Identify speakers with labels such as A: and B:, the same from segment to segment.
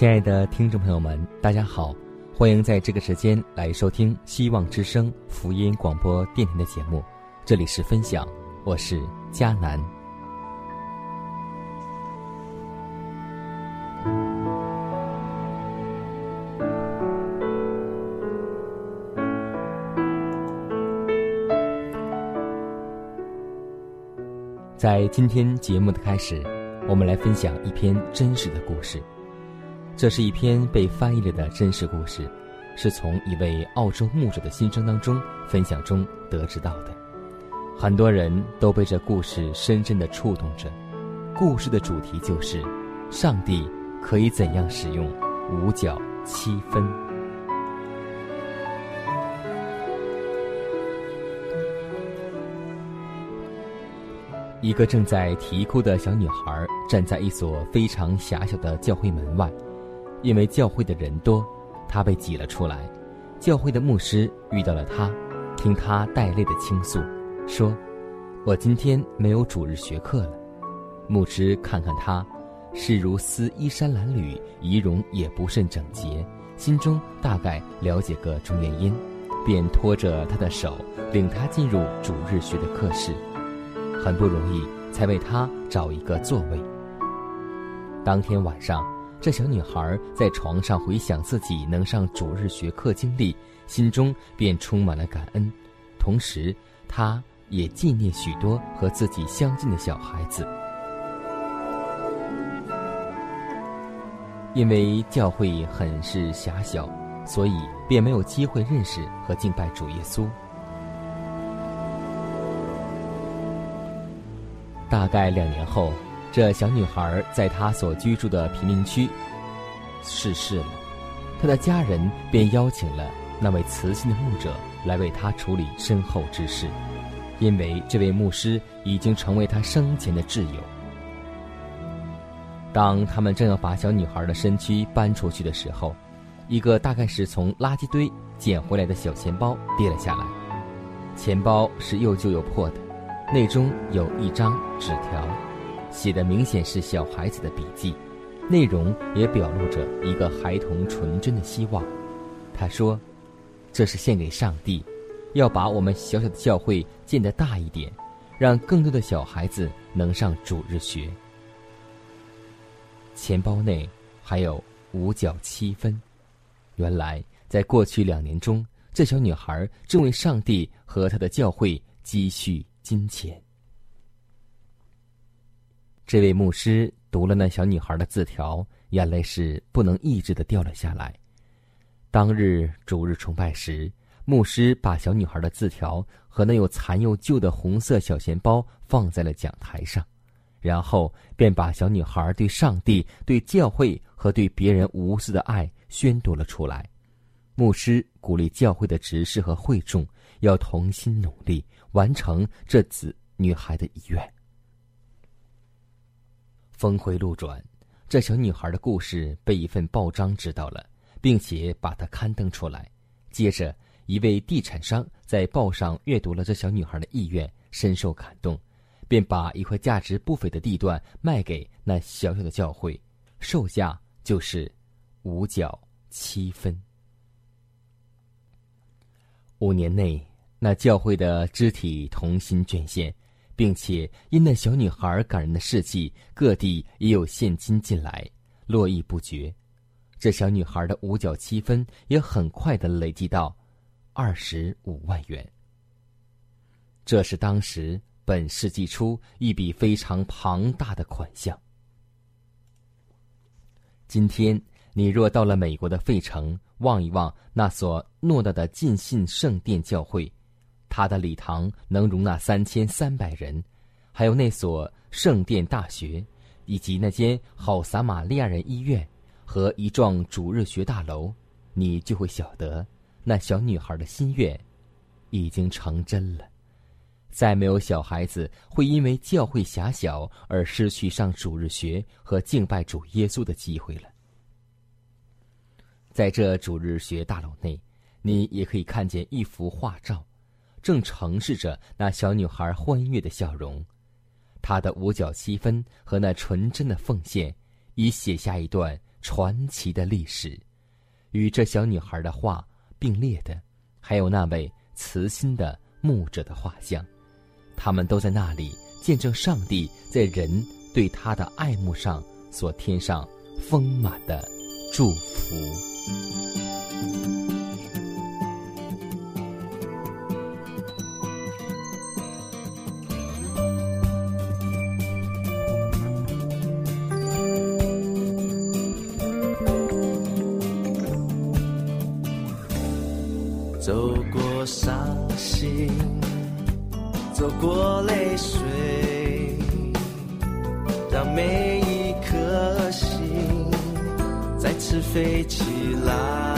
A: 亲爱的听众朋友们，大家好，欢迎在这个时间来收听希望之声福音广播电台的节目，这里是分享，我是佳南。在今天节目的开始，我们来分享一篇真实的故事。这是一篇被翻译了的真实故事，是从一位澳洲牧者的心声当中分享中得知到的。很多人都被这故事深深的触动着。故事的主题就是：上帝可以怎样使用五角七分？一个正在啼哭的小女孩站在一所非常狭小的教会门外。因为教会的人多，他被挤了出来。教会的牧师遇到了他，听他带泪的倾诉，说：“我今天没有主日学课了。”牧师看看他，是如丝衣衫褴褛，仪容也不甚整洁，心中大概了解个中原因，便拖着他的手，领他进入主日学的课室。很不容易才为他找一个座位。当天晚上。这小女孩在床上回想自己能上主日学课经历，心中便充满了感恩，同时，她也纪念许多和自己相近的小孩子。因为教会很是狭小，所以便没有机会认识和敬拜主耶稣。大概两年后。这小女孩在她所居住的贫民区逝世了，她的家人便邀请了那位慈心的牧者来为她处理身后之事，因为这位牧师已经成为她生前的挚友。当他们正要把小女孩的身躯搬出去的时候，一个大概是从垃圾堆捡回来的小钱包跌了下来，钱包是又旧又破的，内中有一张纸条。写的明显是小孩子的笔记，内容也表露着一个孩童纯真的希望。他说：“这是献给上帝，要把我们小小的教会建得大一点，让更多的小孩子能上主日学。”钱包内还有五角七分。原来，在过去两年中，这小女孩正为上帝和她的教会积蓄金钱。这位牧师读了那小女孩的字条，眼泪是不能抑制的掉了下来。当日主日崇拜时，牧师把小女孩的字条和那又残又旧的红色小钱包放在了讲台上，然后便把小女孩对上帝、对教会和对别人无私的爱宣读了出来。牧师鼓励教会的执事和会众要同心努力，完成这子女孩的遗愿。峰回路转，这小女孩的故事被一份报章知道了，并且把它刊登出来。接着，一位地产商在报上阅读了这小女孩的意愿，深受感动，便把一块价值不菲的地段卖给那小小的教会，售价就是五角七分。五年内，那教会的肢体同心捐献，并且因那小女孩感人的事迹，各地也有现金进来，络绎不绝。这小女孩的五角七分也很快的累积到二十五万元。这是当时本世纪初一笔非常庞大的款项。今天你若到了美国的费城，望一望那所偌大的浸信圣殿教会，他的礼堂能容纳三千三百人，还有那所圣殿大学，以及那间好撒玛利亚人医院。和一幢主日学大楼，你就会晓得，那小女孩的心愿已经成真了。再没有小孩子会因为教会狭小而失去上主日学和敬拜主耶稣的机会了。在这主日学大楼内，你也可以看见一幅画照，正呈示着那小女孩欢悦的笑容。她的五角七分和那纯真的奉献，已写下一段。传奇的历史，与这小女孩的画并列的，还有那位慈心的牧者的画像，他们都在那里见证上帝在人对他的爱慕上所添上丰满的祝福。
B: 走过伤心走过泪水让每一颗心再次飞起来。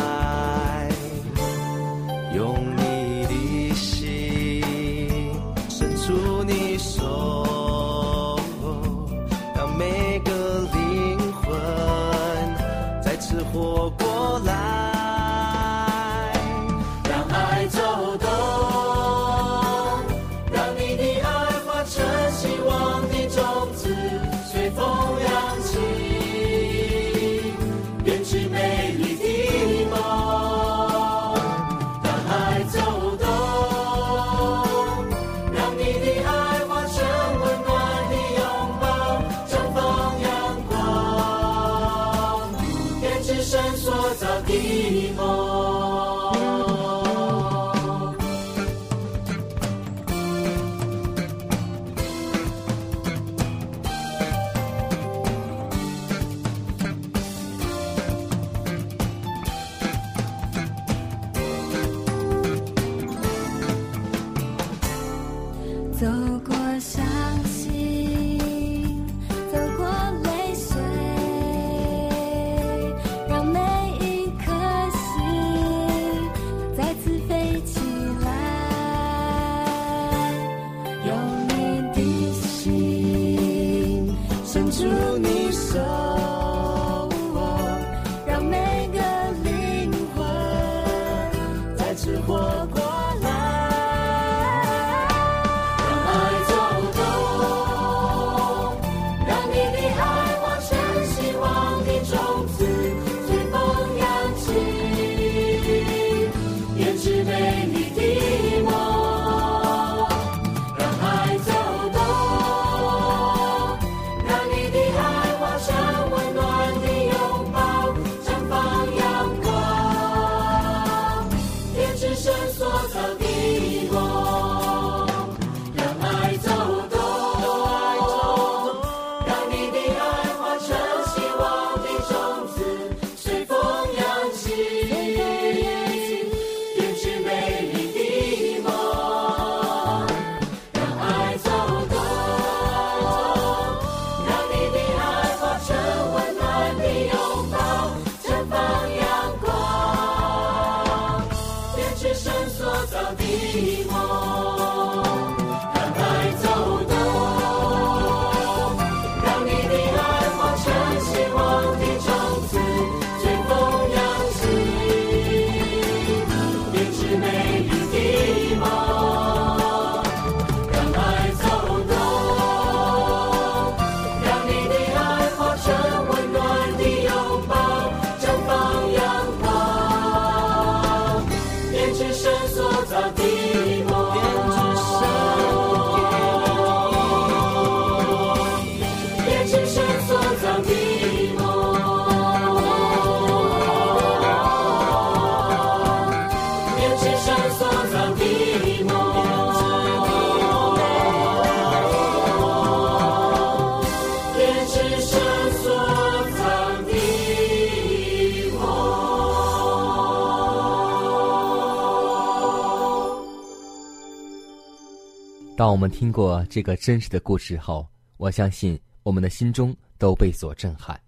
A: 当我们听过这个真实的故事后，我相信我们的心中都被所震撼。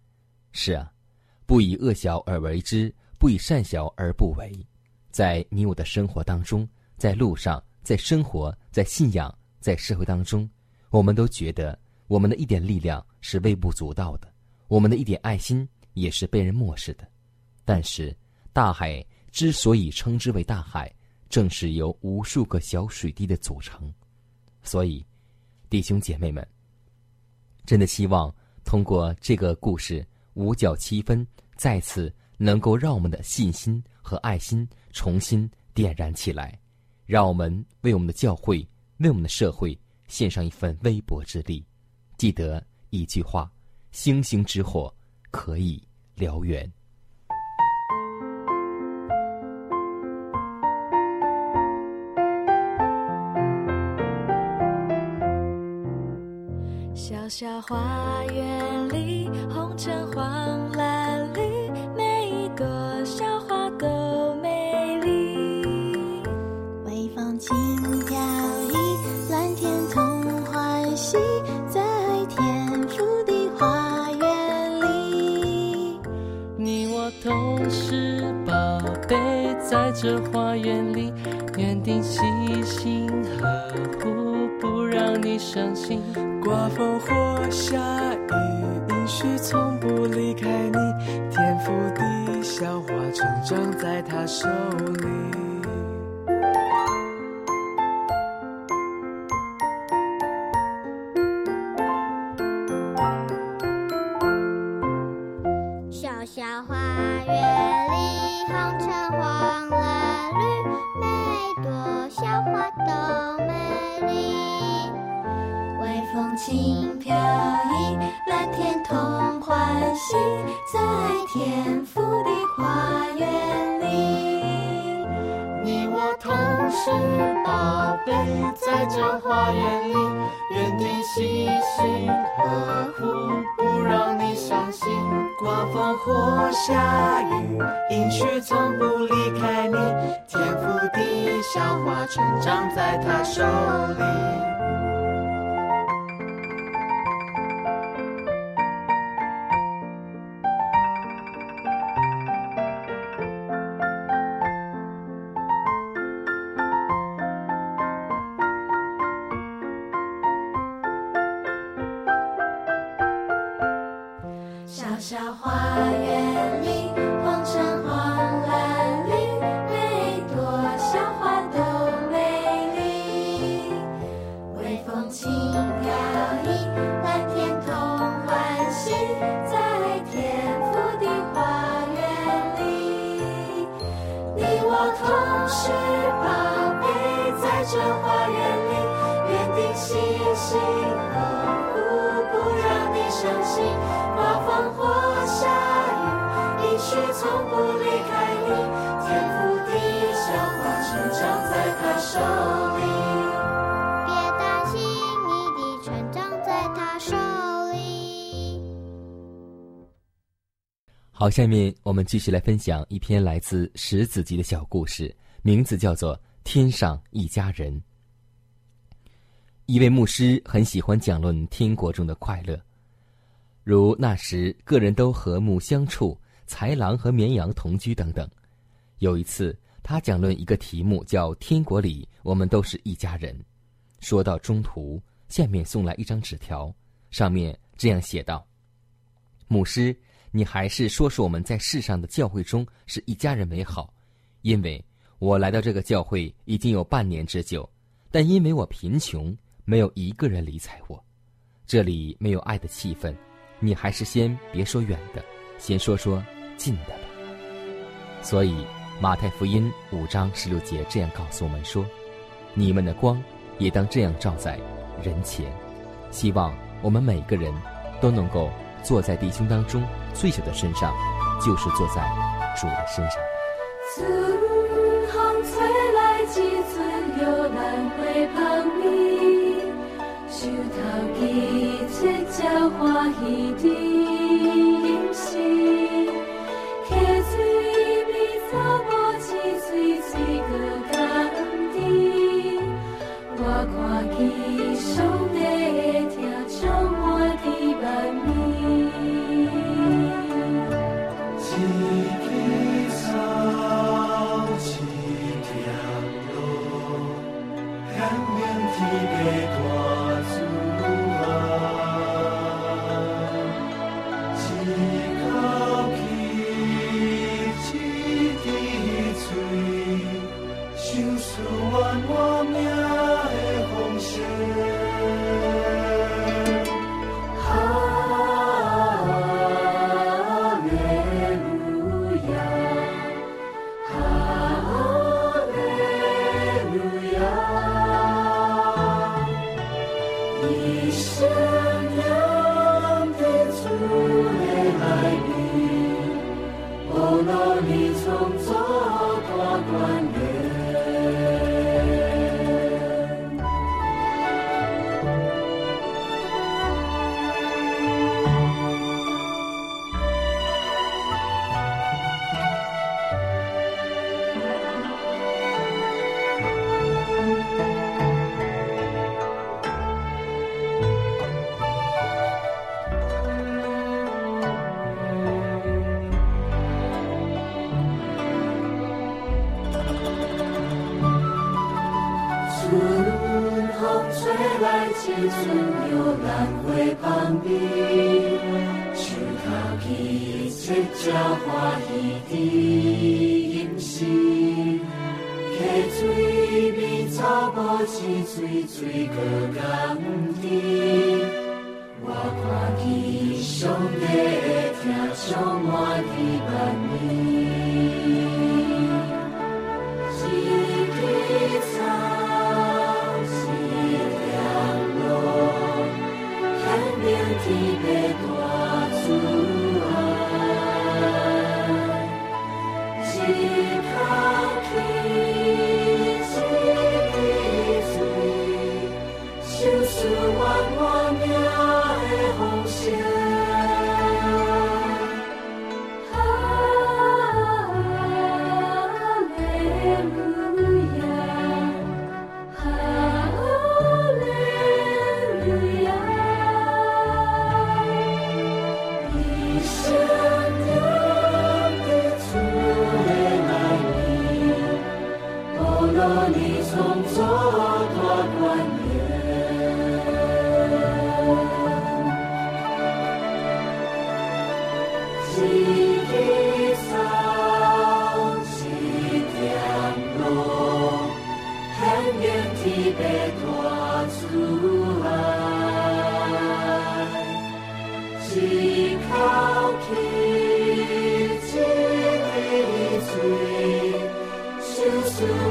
A: 是啊，不以恶小而为之，不以善小而不为。在你我的生活当中，在路上，在生活，在信仰，在社会当中，我们都觉得我们的一点力量是微不足道的，我们的一点爱心也是被人漠视的。但是，大海之所以称之为大海，正是由无数个小水滴的组成。所以，弟兄姐妹们，真的希望通过这个故事五角七分，再次能够让我们的信心和爱心重新点燃起来，让我们为我们的教会、为我们的社会献上一份微薄之力。记得一句话：星星之火可以燎原。
C: 小小花园里，红橙黄蓝绿，每一朵小花都美丽。
D: 微风轻飘逸，蓝天同欢喜，在天父的花园里。
E: 你我都是宝贝，在这花园里，园丁细心呵护，不让你伤心。
F: 刮风或下雨，应许从不离开你。天赋的小花成长在他手里。下雨，应许从不离开你。天赋的小花成长在他手
C: 小小花园里，
D: 别担心，你的成长在他手里。
A: 好，下面我们继续来分享一篇来自石子集的小故事，名字叫做《天上一家人》。一位牧师很喜欢讲论天国中的快乐，如那时个人都和睦相处，豺狼和绵羊同居等等。有一次，他讲论一个题目叫“天国里我们都是一家人”。说到中途，下面送来一张纸条，上面这样写道：“牧师。”你还是说说我们在世上的教会中是一家人为好，因为我来到这个教会已经有半年之久，但因为我贫穷，没有一个人理睬我，这里没有爱的气氛。你还是先别说远的，先说说近的吧。所以马太福音五章十六节这样告诉我们说：“你们的光也当这样照在人前。”希望我们每个人都能够。坐在弟兄当中最小的身上，就是坐在主的身上。
C: 春风吹来一阵摇篮花香味，树头记切才欢喜的饮食，
G: 来，青春又兰花旁边，树头起切鸟欢喜的吟诗，溪水边草木青水水过甘甜，我看见上帝听充满的万年。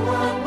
G: 出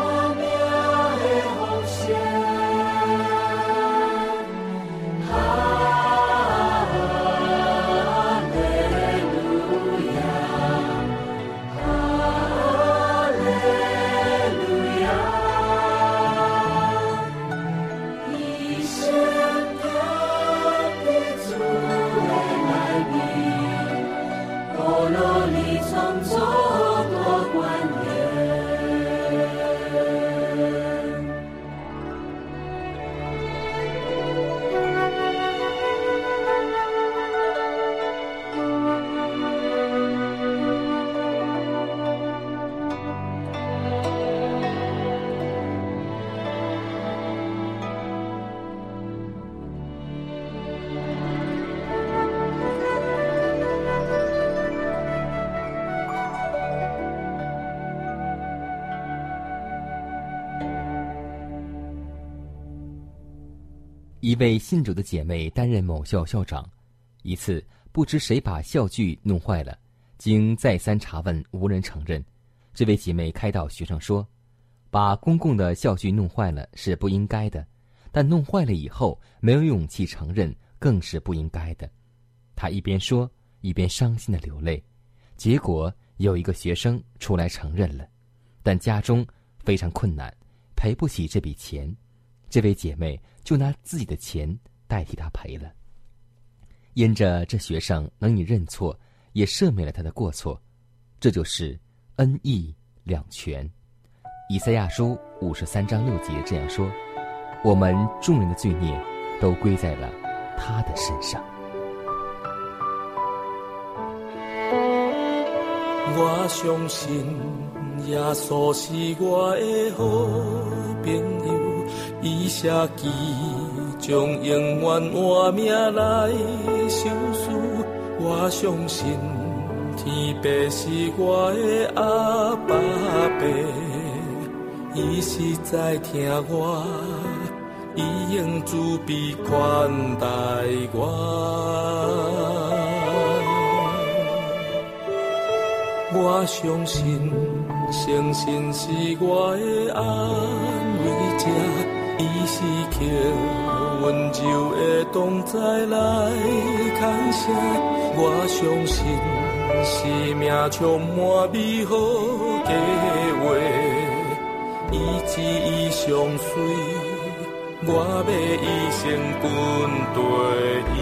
G: 一
A: 位信主的姐妹担任某校校长，一次不知谁把校具弄坏了，经再三查问无人承认。这位姐妹开导学生说：“把公共的校具弄坏了是不应该的，但弄坏了以后没有勇气承认更是不应该的。”她一边说，一边伤心的流泪。结果有一个学生出来承认了，但家中非常困难，赔不起这笔钱。这位姐妹就拿自己的钱代替他赔了。因着这学生能以认错，也赦免了他的过错，这就是恩义两全。以赛亚书五十三章六节这样说：“我们众人的罪孽都归在了他的身上。”
H: 我相信耶稣是我的好朋友，伊舍己将永远换命来受死。我相信天父是我的阿爸爸，伊实在听我，伊用慈悲款待我。我相信，相信是我的安慰者，伊是温柔的同在来感谢，我相信生命充满美好计划，一直以相随，我要一生跟对伊，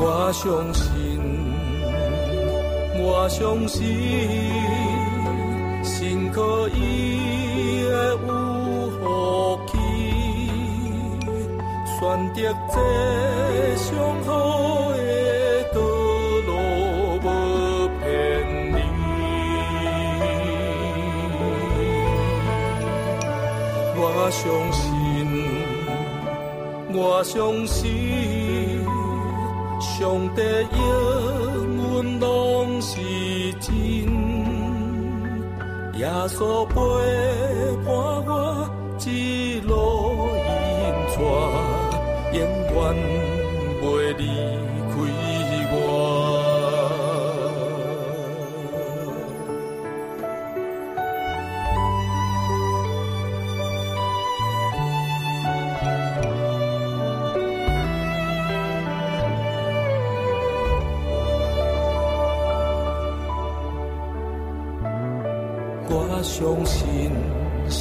H: 我相信，我相信。心可伊会有福气，选择这上好的道路，无偏离。我相信，我相信，上帝应允拢是。耶稣陪伴我一路引带，永远袂离开。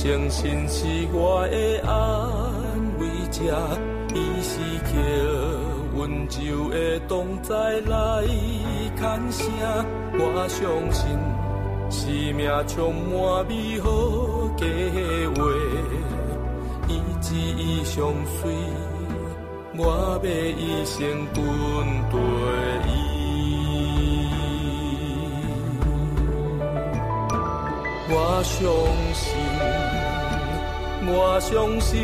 H: 相信是我的安慰者，伊是刻温柔的同在来牵声。我相信，生命充满美好计划，一直以相随，我要一生跟对伊。我相信，我相信，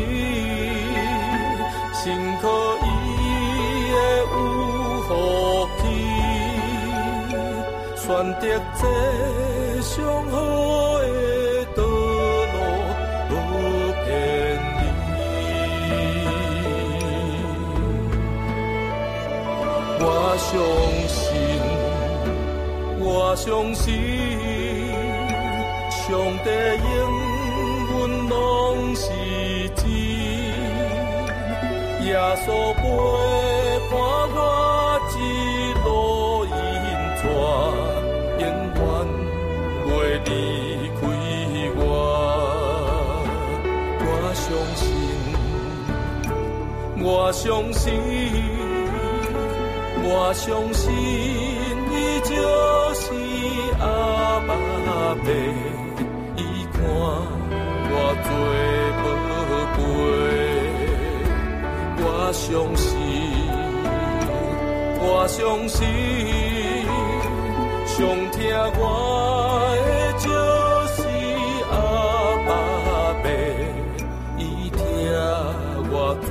H: 心可伊会有福气，选择这上好的道路，无偏离。我相信，我相信。上帝耶稣陪伴我一路引带，永远袂离开我。我相信，我相信，我相信，伊就是阿爸爸。看我做我相信，我相信，上听我的就是阿爸爸，伊听我最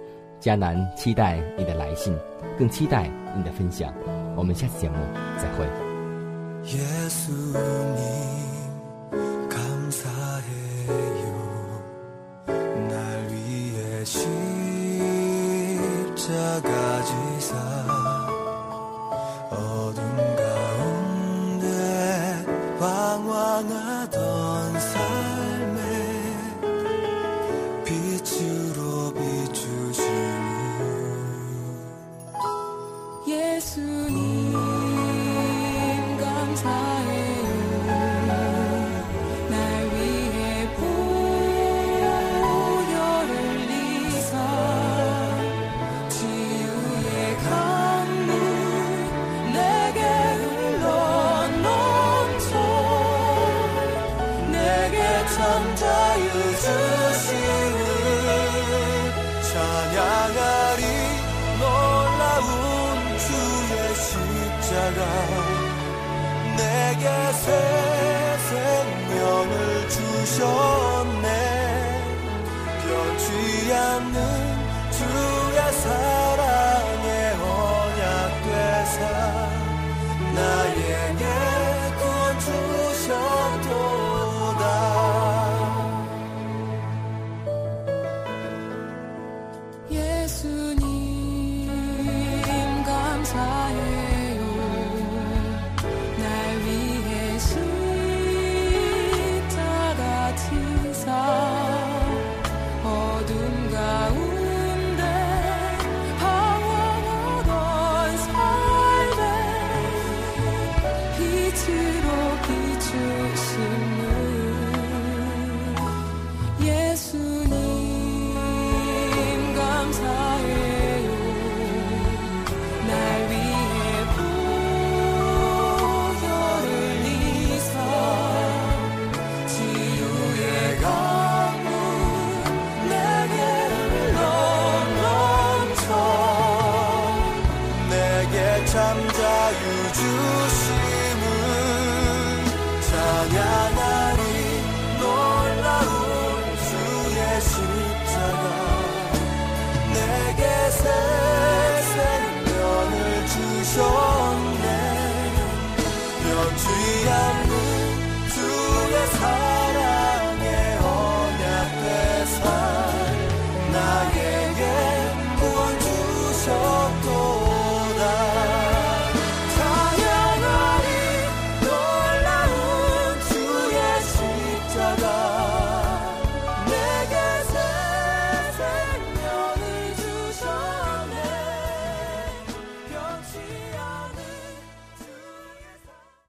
A: 迦南期待你的来信，更期待你的分享。我们下次节目再会。
H: 예수님 감사해요 날 위해 십자가 지